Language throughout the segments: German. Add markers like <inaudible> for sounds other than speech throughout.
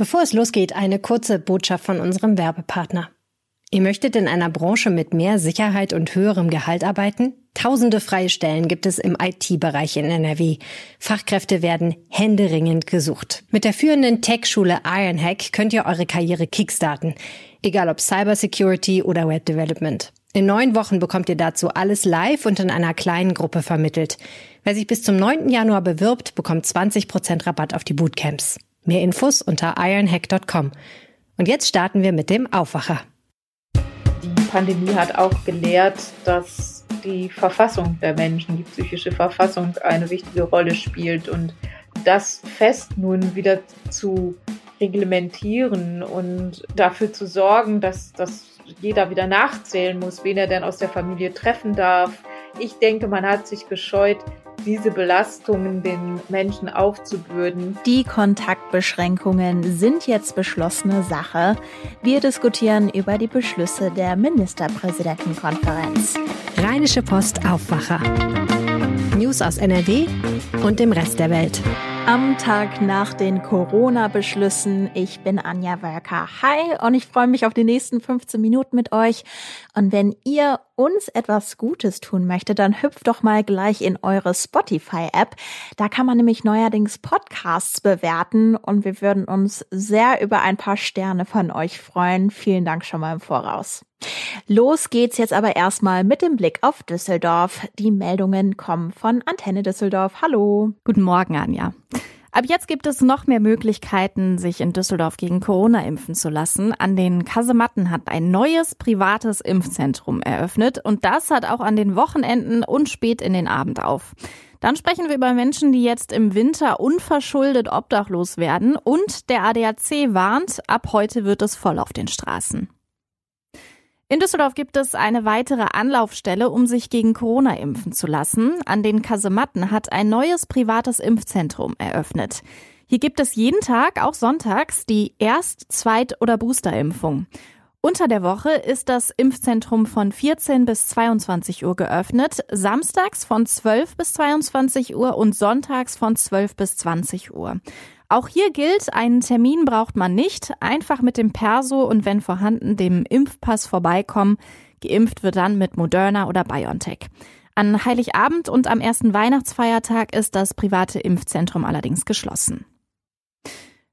Bevor es losgeht, eine kurze Botschaft von unserem Werbepartner. Ihr möchtet in einer Branche mit mehr Sicherheit und höherem Gehalt arbeiten? Tausende freie Stellen gibt es im IT-Bereich in NRW. Fachkräfte werden händeringend gesucht. Mit der führenden Tech-Schule Ironhack könnt ihr eure Karriere kickstarten. Egal ob Cybersecurity oder Web Development. In neun Wochen bekommt ihr dazu alles live und in einer kleinen Gruppe vermittelt. Wer sich bis zum 9. Januar bewirbt, bekommt 20% Rabatt auf die Bootcamps. Mehr Infos unter ironhack.com. Und jetzt starten wir mit dem Aufwacher. Die Pandemie hat auch gelehrt, dass die Verfassung der Menschen, die psychische Verfassung eine wichtige Rolle spielt und das fest nun wieder zu reglementieren und dafür zu sorgen, dass, dass jeder wieder nachzählen muss, wen er denn aus der Familie treffen darf. Ich denke, man hat sich gescheut, diese Belastungen den Menschen aufzubürden. Die Kontaktbeschränkungen sind jetzt beschlossene Sache. Wir diskutieren über die Beschlüsse der Ministerpräsidentenkonferenz. Rheinische Post Aufwacher. News aus NRW und dem Rest der Welt. Am Tag nach den Corona-Beschlüssen. Ich bin Anja Wölker. Hi und ich freue mich auf die nächsten 15 Minuten mit euch. Und wenn ihr uns etwas Gutes tun möchtet, dann hüpft doch mal gleich in eure Spotify-App. Da kann man nämlich neuerdings Podcasts bewerten und wir würden uns sehr über ein paar Sterne von euch freuen. Vielen Dank schon mal im Voraus. Los geht's jetzt aber erstmal mit dem Blick auf Düsseldorf. Die Meldungen kommen von Antenne Düsseldorf. Hallo. Guten Morgen, Anja. Ab jetzt gibt es noch mehr Möglichkeiten, sich in Düsseldorf gegen Corona impfen zu lassen. An den Kasematten hat ein neues privates Impfzentrum eröffnet und das hat auch an den Wochenenden und spät in den Abend auf. Dann sprechen wir über Menschen, die jetzt im Winter unverschuldet obdachlos werden und der ADAC warnt, ab heute wird es voll auf den Straßen. In Düsseldorf gibt es eine weitere Anlaufstelle, um sich gegen Corona impfen zu lassen. An den Kasematten hat ein neues privates Impfzentrum eröffnet. Hier gibt es jeden Tag, auch sonntags, die Erst-, Zweit- oder Boosterimpfung. Unter der Woche ist das Impfzentrum von 14 bis 22 Uhr geöffnet, samstags von 12 bis 22 Uhr und sonntags von 12 bis 20 Uhr. Auch hier gilt, einen Termin braucht man nicht, einfach mit dem Perso und wenn vorhanden dem Impfpass vorbeikommen. Geimpft wird dann mit Moderna oder BioNTech. An Heiligabend und am ersten Weihnachtsfeiertag ist das private Impfzentrum allerdings geschlossen.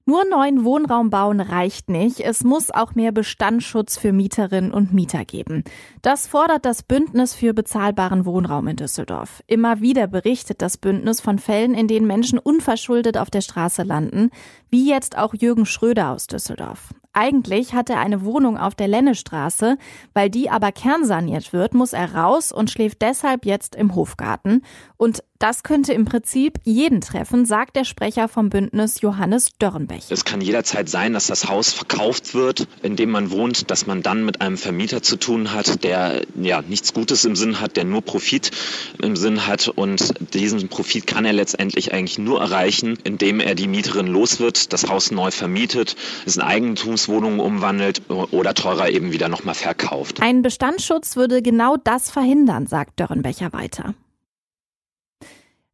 Nur neuen Wohnraum bauen reicht nicht. Es muss auch mehr Bestandsschutz für Mieterinnen und Mieter geben. Das fordert das Bündnis für bezahlbaren Wohnraum in Düsseldorf. Immer wieder berichtet das Bündnis von Fällen, in denen Menschen unverschuldet auf der Straße landen, wie jetzt auch Jürgen Schröder aus Düsseldorf. Eigentlich hat er eine Wohnung auf der Lennestraße, weil die aber kernsaniert wird, muss er raus und schläft deshalb jetzt im Hofgarten. Und das könnte im Prinzip jeden treffen, sagt der Sprecher vom Bündnis Johannes Dörrenbech. Es kann jederzeit sein, dass das Haus verkauft wird, in dem man wohnt, dass man dann mit einem Vermieter zu tun hat, der ja nichts Gutes im Sinn hat, der nur Profit im Sinn hat und diesen Profit kann er letztendlich eigentlich nur erreichen, indem er die Mieterin los wird, das Haus neu vermietet, es in Eigentumswohnungen umwandelt oder teurer eben wieder nochmal verkauft. Ein Bestandsschutz würde genau das verhindern, sagt Dörrenbecher weiter.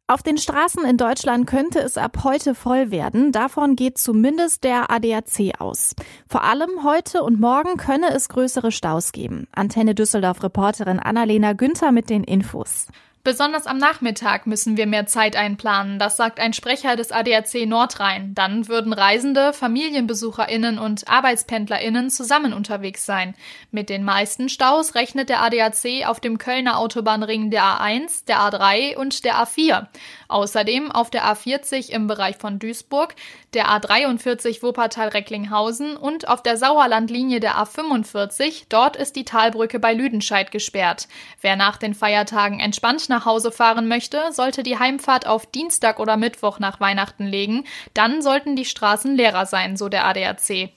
Auf den Straßen in Deutschland könnte es ab heute voll werden. Davon geht zumindest der ADAC aus. Vor allem heute und morgen könne es größere Staus geben. Antenne Düsseldorf Reporterin Annalena Günther mit den Infos. Besonders am Nachmittag müssen wir mehr Zeit einplanen, das sagt ein Sprecher des ADAC Nordrhein. Dann würden Reisende, Familienbesucherinnen und Arbeitspendlerinnen zusammen unterwegs sein. Mit den meisten Staus rechnet der ADAC auf dem Kölner Autobahnring der A1, der A3 und der A4. Außerdem auf der A40 im Bereich von Duisburg, der A43 Wuppertal-Recklinghausen und auf der Sauerlandlinie der A45. Dort ist die Talbrücke bei Lüdenscheid gesperrt. Wer nach den Feiertagen entspannt nach Hause fahren möchte, sollte die Heimfahrt auf Dienstag oder Mittwoch nach Weihnachten legen. Dann sollten die Straßen leerer sein, so der ADAC.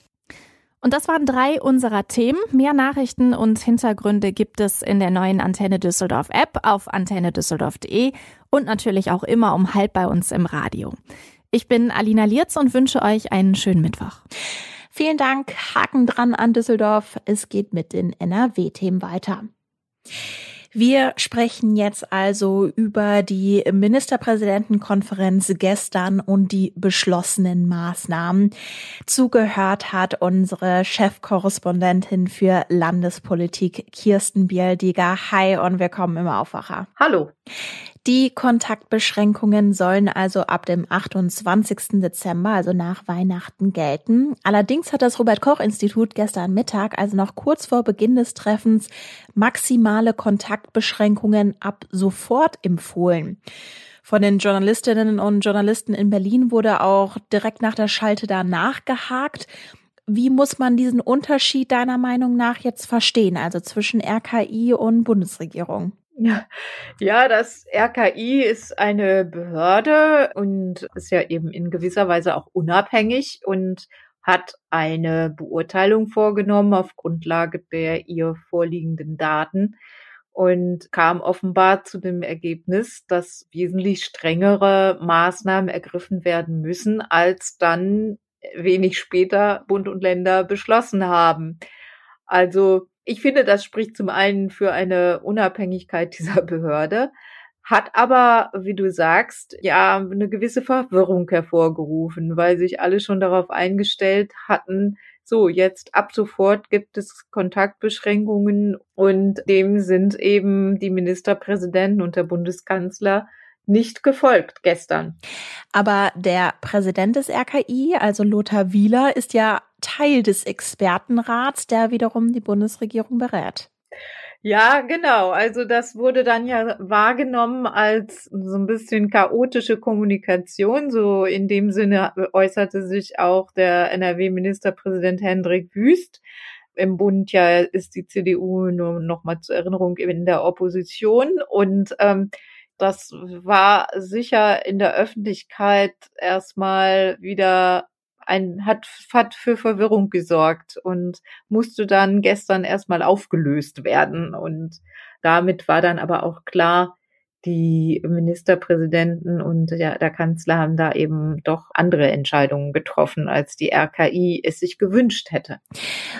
Und das waren drei unserer Themen. Mehr Nachrichten und Hintergründe gibt es in der neuen Antenne Düsseldorf App auf antennedüsseldorf.de und natürlich auch immer um halb bei uns im Radio. Ich bin Alina Lierz und wünsche euch einen schönen Mittwoch. Vielen Dank. Haken dran an Düsseldorf. Es geht mit den NRW-Themen weiter. Wir sprechen jetzt also über die Ministerpräsidentenkonferenz gestern und die beschlossenen Maßnahmen. Zugehört hat unsere Chefkorrespondentin für Landespolitik Kirsten Bialdiger. Hi und willkommen im Aufwacher. Hallo. Die Kontaktbeschränkungen sollen also ab dem 28. Dezember, also nach Weihnachten, gelten. Allerdings hat das Robert Koch Institut gestern Mittag, also noch kurz vor Beginn des Treffens, maximale Kontaktbeschränkungen ab sofort empfohlen. Von den Journalistinnen und Journalisten in Berlin wurde auch direkt nach der Schalte danach gehakt. Wie muss man diesen Unterschied deiner Meinung nach jetzt verstehen, also zwischen RKI und Bundesregierung? <laughs> Ja, das RKI ist eine Behörde und ist ja eben in gewisser Weise auch unabhängig und hat eine Beurteilung vorgenommen auf Grundlage der ihr vorliegenden Daten und kam offenbar zu dem Ergebnis, dass wesentlich strengere Maßnahmen ergriffen werden müssen, als dann wenig später Bund und Länder beschlossen haben. Also ich finde, das spricht zum einen für eine Unabhängigkeit <laughs> dieser Behörde, hat aber, wie du sagst, ja, eine gewisse Verwirrung hervorgerufen, weil sich alle schon darauf eingestellt hatten, so, jetzt ab sofort gibt es Kontaktbeschränkungen und dem sind eben die Ministerpräsidenten und der Bundeskanzler nicht gefolgt gestern. Aber der Präsident des RKI, also Lothar Wieler, ist ja Teil des Expertenrats, der wiederum die Bundesregierung berät. Ja, genau. Also das wurde dann ja wahrgenommen als so ein bisschen chaotische Kommunikation. So in dem Sinne äußerte sich auch der NRW-Ministerpräsident Hendrik Wüst. Im Bund ja ist die CDU nur noch mal zur Erinnerung in der Opposition und ähm, das war sicher in der Öffentlichkeit erstmal wieder ein, hat, hat für Verwirrung gesorgt und musste dann gestern erstmal aufgelöst werden. Und damit war dann aber auch klar, die Ministerpräsidenten und ja, der Kanzler haben da eben doch andere Entscheidungen getroffen, als die RKI es sich gewünscht hätte.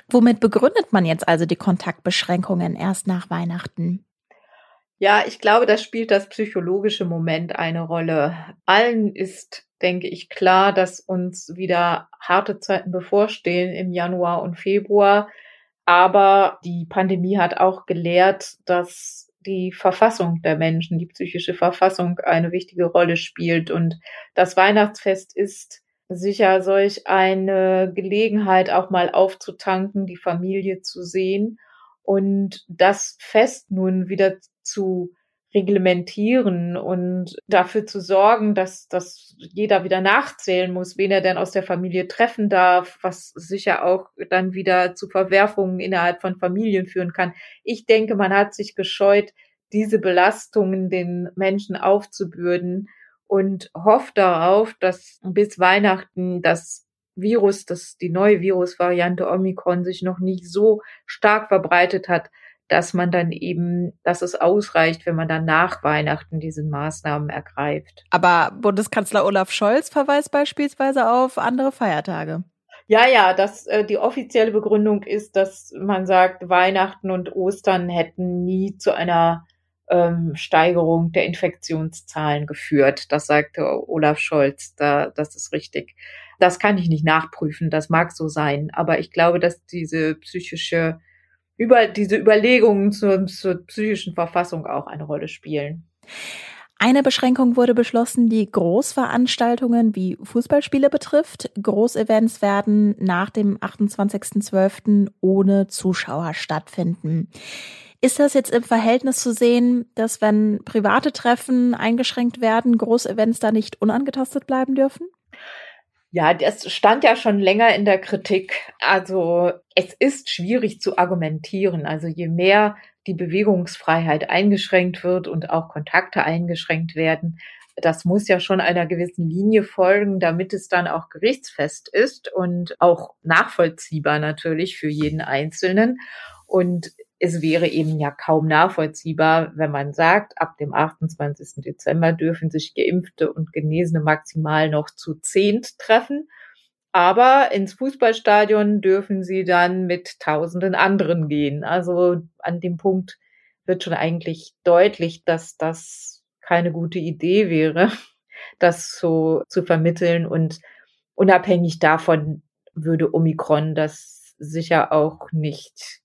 Womit begründet man jetzt also die Kontaktbeschränkungen erst nach Weihnachten? Ja, ich glaube, das spielt das psychologische Moment eine Rolle. Allen ist denke ich, klar, dass uns wieder harte Zeiten bevorstehen im Januar und Februar. Aber die Pandemie hat auch gelehrt, dass die Verfassung der Menschen, die psychische Verfassung eine wichtige Rolle spielt. Und das Weihnachtsfest ist sicher solch eine Gelegenheit, auch mal aufzutanken, die Familie zu sehen und das Fest nun wieder zu reglementieren und dafür zu sorgen, dass, dass jeder wieder nachzählen muss, wen er denn aus der Familie treffen darf, was sicher auch dann wieder zu Verwerfungen innerhalb von Familien führen kann. Ich denke, man hat sich gescheut, diese Belastungen den Menschen aufzubürden und hofft darauf, dass bis Weihnachten das Virus, dass die neue Virusvariante Omikron sich noch nicht so stark verbreitet hat, dass man dann eben, dass es ausreicht, wenn man dann nach Weihnachten diese Maßnahmen ergreift. Aber Bundeskanzler Olaf Scholz verweist beispielsweise auf andere Feiertage. Ja, ja, das, äh, die offizielle Begründung ist, dass man sagt, Weihnachten und Ostern hätten nie zu einer ähm, Steigerung der Infektionszahlen geführt. Das sagte Olaf Scholz. Da, das ist richtig. Das kann ich nicht nachprüfen. Das mag so sein. Aber ich glaube, dass diese psychische über diese Überlegungen zur, zur psychischen Verfassung auch eine Rolle spielen. Eine Beschränkung wurde beschlossen, die Großveranstaltungen wie Fußballspiele betrifft. Großevents werden nach dem 28.12. ohne Zuschauer stattfinden. Ist das jetzt im Verhältnis zu sehen, dass wenn private Treffen eingeschränkt werden, Großevents da nicht unangetastet bleiben dürfen? Ja, das stand ja schon länger in der Kritik. Also es ist schwierig zu argumentieren. Also je mehr die Bewegungsfreiheit eingeschränkt wird und auch Kontakte eingeschränkt werden, das muss ja schon einer gewissen Linie folgen, damit es dann auch gerichtsfest ist und auch nachvollziehbar natürlich für jeden Einzelnen. Und es wäre eben ja kaum nachvollziehbar, wenn man sagt, ab dem 28. Dezember dürfen sich Geimpfte und Genesene maximal noch zu zehnt treffen. Aber ins Fußballstadion dürfen sie dann mit tausenden anderen gehen. Also an dem Punkt wird schon eigentlich deutlich, dass das keine gute Idee wäre, <laughs> das so zu vermitteln. Und unabhängig davon würde Omikron das sicher auch nicht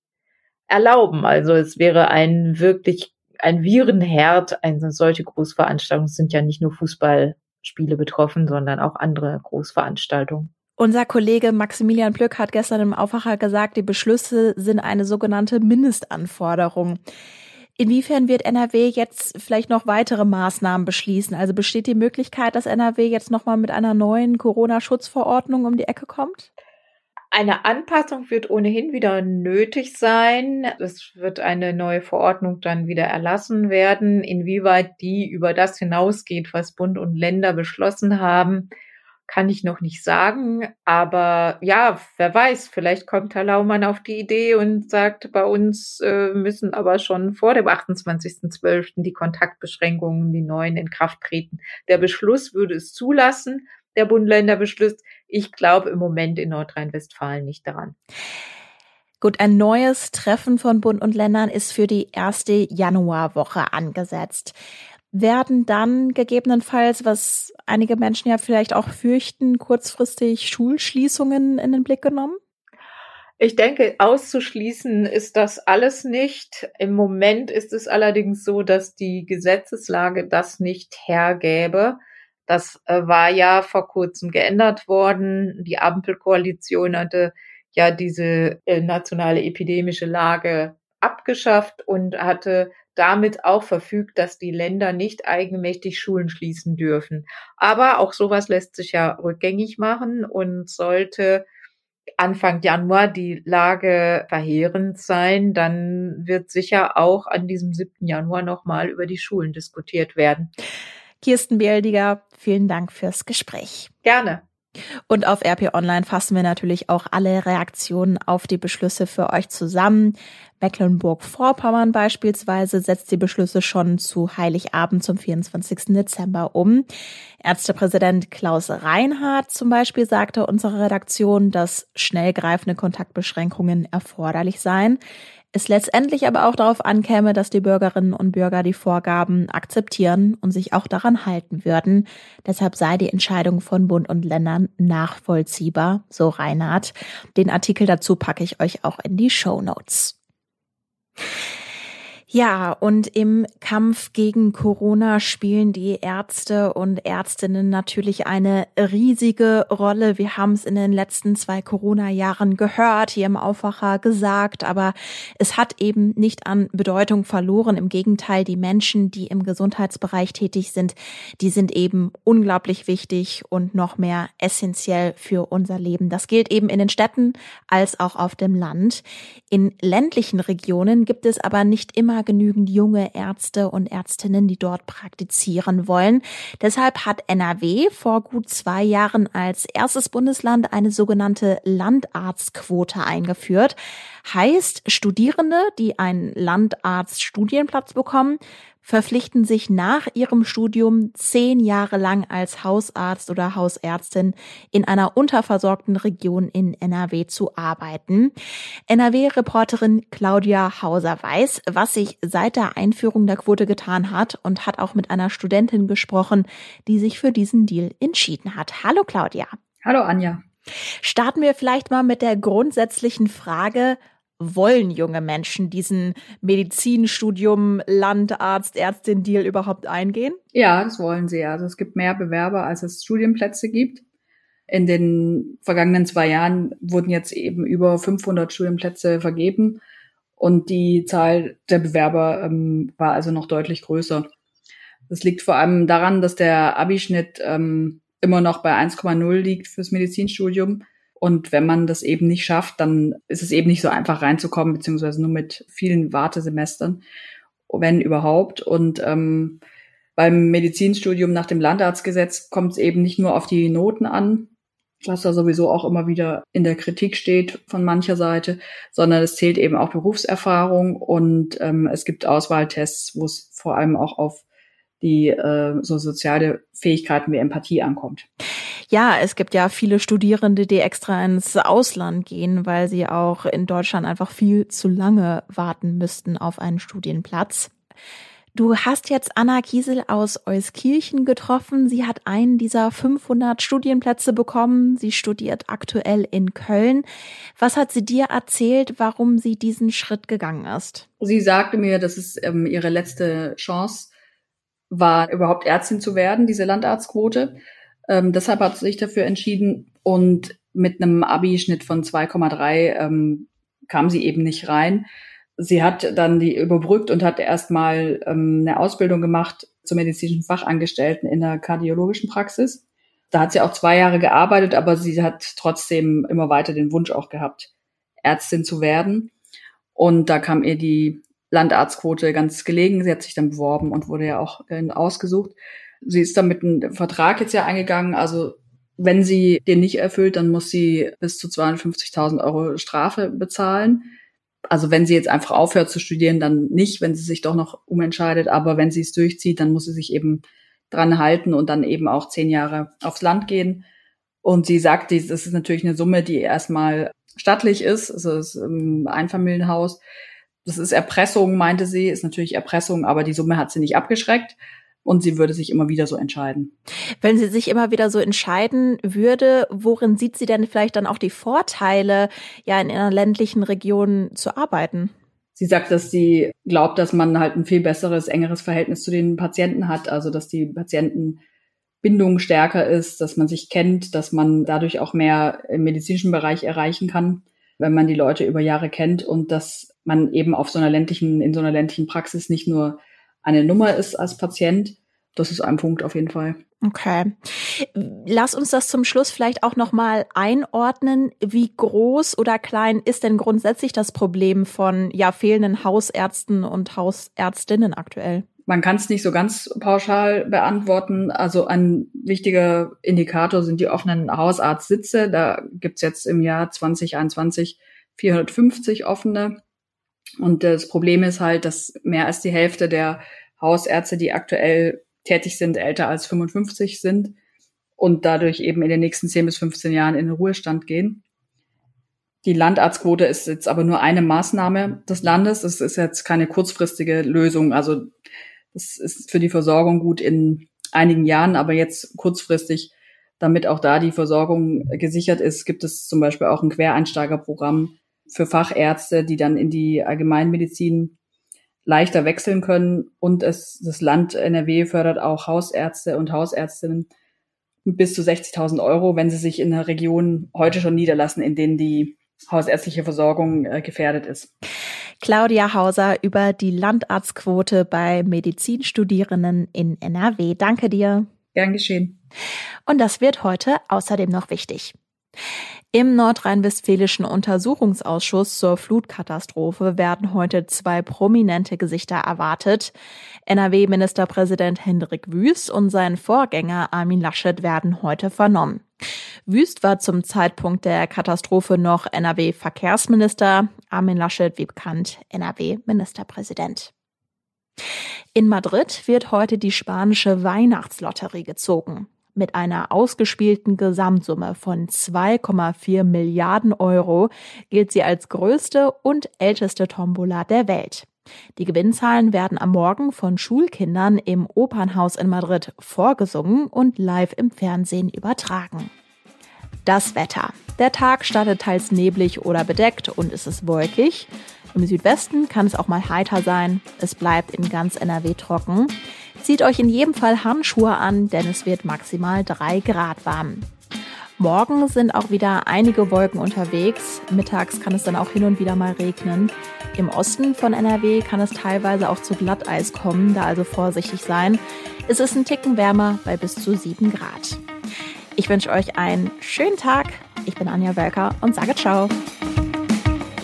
erlauben. Also es wäre ein wirklich ein Virenherd, eine solche Großveranstaltung. Es sind ja nicht nur Fußballspiele betroffen, sondern auch andere Großveranstaltungen. Unser Kollege Maximilian Plück hat gestern im Aufwacher gesagt, die Beschlüsse sind eine sogenannte Mindestanforderung. Inwiefern wird NRW jetzt vielleicht noch weitere Maßnahmen beschließen? Also besteht die Möglichkeit, dass NRW jetzt nochmal mit einer neuen Corona-Schutzverordnung um die Ecke kommt? Eine Anpassung wird ohnehin wieder nötig sein. Es wird eine neue Verordnung dann wieder erlassen werden. Inwieweit die über das hinausgeht, was Bund und Länder beschlossen haben, kann ich noch nicht sagen. Aber ja, wer weiß, vielleicht kommt Herr Laumann auf die Idee und sagt, bei uns äh, müssen aber schon vor dem 28.12. die Kontaktbeschränkungen, die neuen in Kraft treten. Der Beschluss würde es zulassen, der Bund-Länder-Beschluss. Ich glaube im Moment in Nordrhein-Westfalen nicht daran. Gut, ein neues Treffen von Bund und Ländern ist für die erste Januarwoche angesetzt werden dann gegebenenfalls, was einige Menschen ja vielleicht auch fürchten, kurzfristig Schulschließungen in den Blick genommen? Ich denke, auszuschließen ist das alles nicht. Im Moment ist es allerdings so, dass die Gesetzeslage das nicht hergäbe. Das äh, war ja vor kurzem geändert worden. Die Ampelkoalition hatte ja diese äh, nationale epidemische Lage abgeschafft und hatte damit auch verfügt, dass die Länder nicht eigenmächtig Schulen schließen dürfen. Aber auch sowas lässt sich ja rückgängig machen und sollte Anfang Januar die Lage verheerend sein, dann wird sicher auch an diesem 7. Januar nochmal über die Schulen diskutiert werden. Kirsten Bieldiger, vielen Dank fürs Gespräch. Gerne. Und auf RP Online fassen wir natürlich auch alle Reaktionen auf die Beschlüsse für euch zusammen. Mecklenburg-Vorpommern beispielsweise setzt die Beschlüsse schon zu Heiligabend zum 24. Dezember um. Ärztepräsident Klaus Reinhardt zum Beispiel sagte unserer Redaktion, dass schnell greifende Kontaktbeschränkungen erforderlich seien es letztendlich aber auch darauf ankäme, dass die Bürgerinnen und Bürger die Vorgaben akzeptieren und sich auch daran halten würden. Deshalb sei die Entscheidung von Bund und Ländern nachvollziehbar, so Reinhard. Den Artikel dazu packe ich euch auch in die Show Notes. Ja, und im Kampf gegen Corona spielen die Ärzte und Ärztinnen natürlich eine riesige Rolle. Wir haben es in den letzten zwei Corona-Jahren gehört, hier im Aufwacher gesagt, aber es hat eben nicht an Bedeutung verloren. Im Gegenteil, die Menschen, die im Gesundheitsbereich tätig sind, die sind eben unglaublich wichtig und noch mehr essentiell für unser Leben. Das gilt eben in den Städten als auch auf dem Land. In ländlichen Regionen gibt es aber nicht immer genügend junge Ärzte und Ärztinnen, die dort praktizieren wollen. Deshalb hat NRW vor gut zwei Jahren als erstes Bundesland eine sogenannte Landarztquote eingeführt. Heißt, Studierende, die einen Landarztstudienplatz bekommen, verpflichten sich nach ihrem Studium zehn Jahre lang als Hausarzt oder Hausärztin in einer unterversorgten Region in NRW zu arbeiten. NRW-Reporterin Claudia Hauser weiß, was sich seit der Einführung der Quote getan hat und hat auch mit einer Studentin gesprochen, die sich für diesen Deal entschieden hat. Hallo Claudia. Hallo Anja. Starten wir vielleicht mal mit der grundsätzlichen Frage, wollen junge Menschen diesen Medizinstudium, Landarzt, Ärztin-Deal überhaupt eingehen? Ja, das wollen sie. Also es gibt mehr Bewerber, als es Studienplätze gibt. In den vergangenen zwei Jahren wurden jetzt eben über 500 Studienplätze vergeben und die Zahl der Bewerber ähm, war also noch deutlich größer. Das liegt vor allem daran, dass der Abischnitt ähm, immer noch bei 1,0 liegt fürs Medizinstudium und wenn man das eben nicht schafft, dann ist es eben nicht so einfach reinzukommen, beziehungsweise nur mit vielen Wartesemestern, wenn überhaupt. Und ähm, beim Medizinstudium nach dem Landarztgesetz kommt es eben nicht nur auf die Noten an, was da sowieso auch immer wieder in der Kritik steht von mancher Seite, sondern es zählt eben auch Berufserfahrung und ähm, es gibt Auswahltests, wo es vor allem auch auf die äh, so soziale Fähigkeiten wie Empathie ankommt. Ja, es gibt ja viele Studierende, die extra ins Ausland gehen, weil sie auch in Deutschland einfach viel zu lange warten müssten auf einen Studienplatz. Du hast jetzt Anna Kiesel aus Euskirchen getroffen. Sie hat einen dieser 500 Studienplätze bekommen. Sie studiert aktuell in Köln. Was hat sie dir erzählt, warum sie diesen Schritt gegangen ist? Sie sagte mir, dass es ähm, ihre letzte Chance war, überhaupt Ärztin zu werden, diese Landarztquote. Ähm, deshalb hat sie sich dafür entschieden und mit einem Abi-Schnitt von 2,3 ähm, kam sie eben nicht rein. Sie hat dann die überbrückt und hat erstmal ähm, eine Ausbildung gemacht zur medizinischen Fachangestellten in der kardiologischen Praxis. Da hat sie auch zwei Jahre gearbeitet, aber sie hat trotzdem immer weiter den Wunsch auch gehabt, Ärztin zu werden. Und da kam ihr die Landarztquote ganz gelegen. Sie hat sich dann beworben und wurde ja auch äh, ausgesucht. Sie ist dann mit einem Vertrag jetzt ja eingegangen. Also wenn sie den nicht erfüllt, dann muss sie bis zu 250.000 Euro Strafe bezahlen. Also wenn sie jetzt einfach aufhört zu studieren, dann nicht, wenn sie sich doch noch umentscheidet. Aber wenn sie es durchzieht, dann muss sie sich eben dran halten und dann eben auch zehn Jahre aufs Land gehen. Und sie sagt, das ist natürlich eine Summe, die erstmal stattlich ist. Also es ist ein Einfamilienhaus. Das ist Erpressung, meinte sie, ist natürlich Erpressung, aber die Summe hat sie nicht abgeschreckt und sie würde sich immer wieder so entscheiden. Wenn sie sich immer wieder so entscheiden würde, worin sieht sie denn vielleicht dann auch die Vorteile, ja in einer ländlichen Region zu arbeiten? Sie sagt, dass sie glaubt, dass man halt ein viel besseres, engeres Verhältnis zu den Patienten hat, also dass die Patientenbindung stärker ist, dass man sich kennt, dass man dadurch auch mehr im medizinischen Bereich erreichen kann, wenn man die Leute über Jahre kennt und dass man eben auf so einer ländlichen, in so einer ländlichen Praxis nicht nur eine Nummer ist als Patient. Das ist ein Punkt auf jeden Fall. Okay. Lass uns das zum Schluss vielleicht auch nochmal einordnen. Wie groß oder klein ist denn grundsätzlich das Problem von ja fehlenden Hausärzten und Hausärztinnen aktuell? Man kann es nicht so ganz pauschal beantworten. Also ein wichtiger Indikator sind die offenen Hausarztsitze. Da gibt's jetzt im Jahr 2021 450 offene. Und das Problem ist halt, dass mehr als die Hälfte der Hausärzte, die aktuell tätig sind, älter als 55 sind und dadurch eben in den nächsten 10 bis 15 Jahren in den Ruhestand gehen. Die Landarztquote ist jetzt aber nur eine Maßnahme des Landes. Es ist jetzt keine kurzfristige Lösung. Also das ist für die Versorgung gut in einigen Jahren, aber jetzt kurzfristig, damit auch da die Versorgung gesichert ist, gibt es zum Beispiel auch ein Quereinsteigerprogramm, für Fachärzte, die dann in die Allgemeinmedizin leichter wechseln können. Und es, das Land NRW fördert auch Hausärzte und Hausärztinnen bis zu 60.000 Euro, wenn sie sich in einer Region heute schon niederlassen, in denen die hausärztliche Versorgung äh, gefährdet ist. Claudia Hauser über die Landarztquote bei Medizinstudierenden in NRW. Danke dir. Gern geschehen. Und das wird heute außerdem noch wichtig. Im nordrhein-westfälischen Untersuchungsausschuss zur Flutkatastrophe werden heute zwei prominente Gesichter erwartet. NRW-Ministerpräsident Hendrik Wüst und sein Vorgänger Armin Laschet werden heute vernommen. Wüst war zum Zeitpunkt der Katastrophe noch NRW-Verkehrsminister, Armin Laschet, wie bekannt, NRW-Ministerpräsident. In Madrid wird heute die spanische Weihnachtslotterie gezogen. Mit einer ausgespielten Gesamtsumme von 2,4 Milliarden Euro gilt sie als größte und älteste Tombola der Welt. Die Gewinnzahlen werden am Morgen von Schulkindern im Opernhaus in Madrid vorgesungen und live im Fernsehen übertragen. Das Wetter. Der Tag startet teils neblig oder bedeckt und es ist wolkig. Im Südwesten kann es auch mal heiter sein. Es bleibt in ganz NRW trocken. Zieht euch in jedem Fall Handschuhe an, denn es wird maximal drei Grad warm. Morgen sind auch wieder einige Wolken unterwegs. Mittags kann es dann auch hin und wieder mal regnen. Im Osten von NRW kann es teilweise auch zu Glatteis kommen, da also vorsichtig sein. Es ist ein Ticken wärmer bei bis zu 7 Grad. Ich wünsche euch einen schönen Tag. Ich bin Anja Wölker und sage ciao.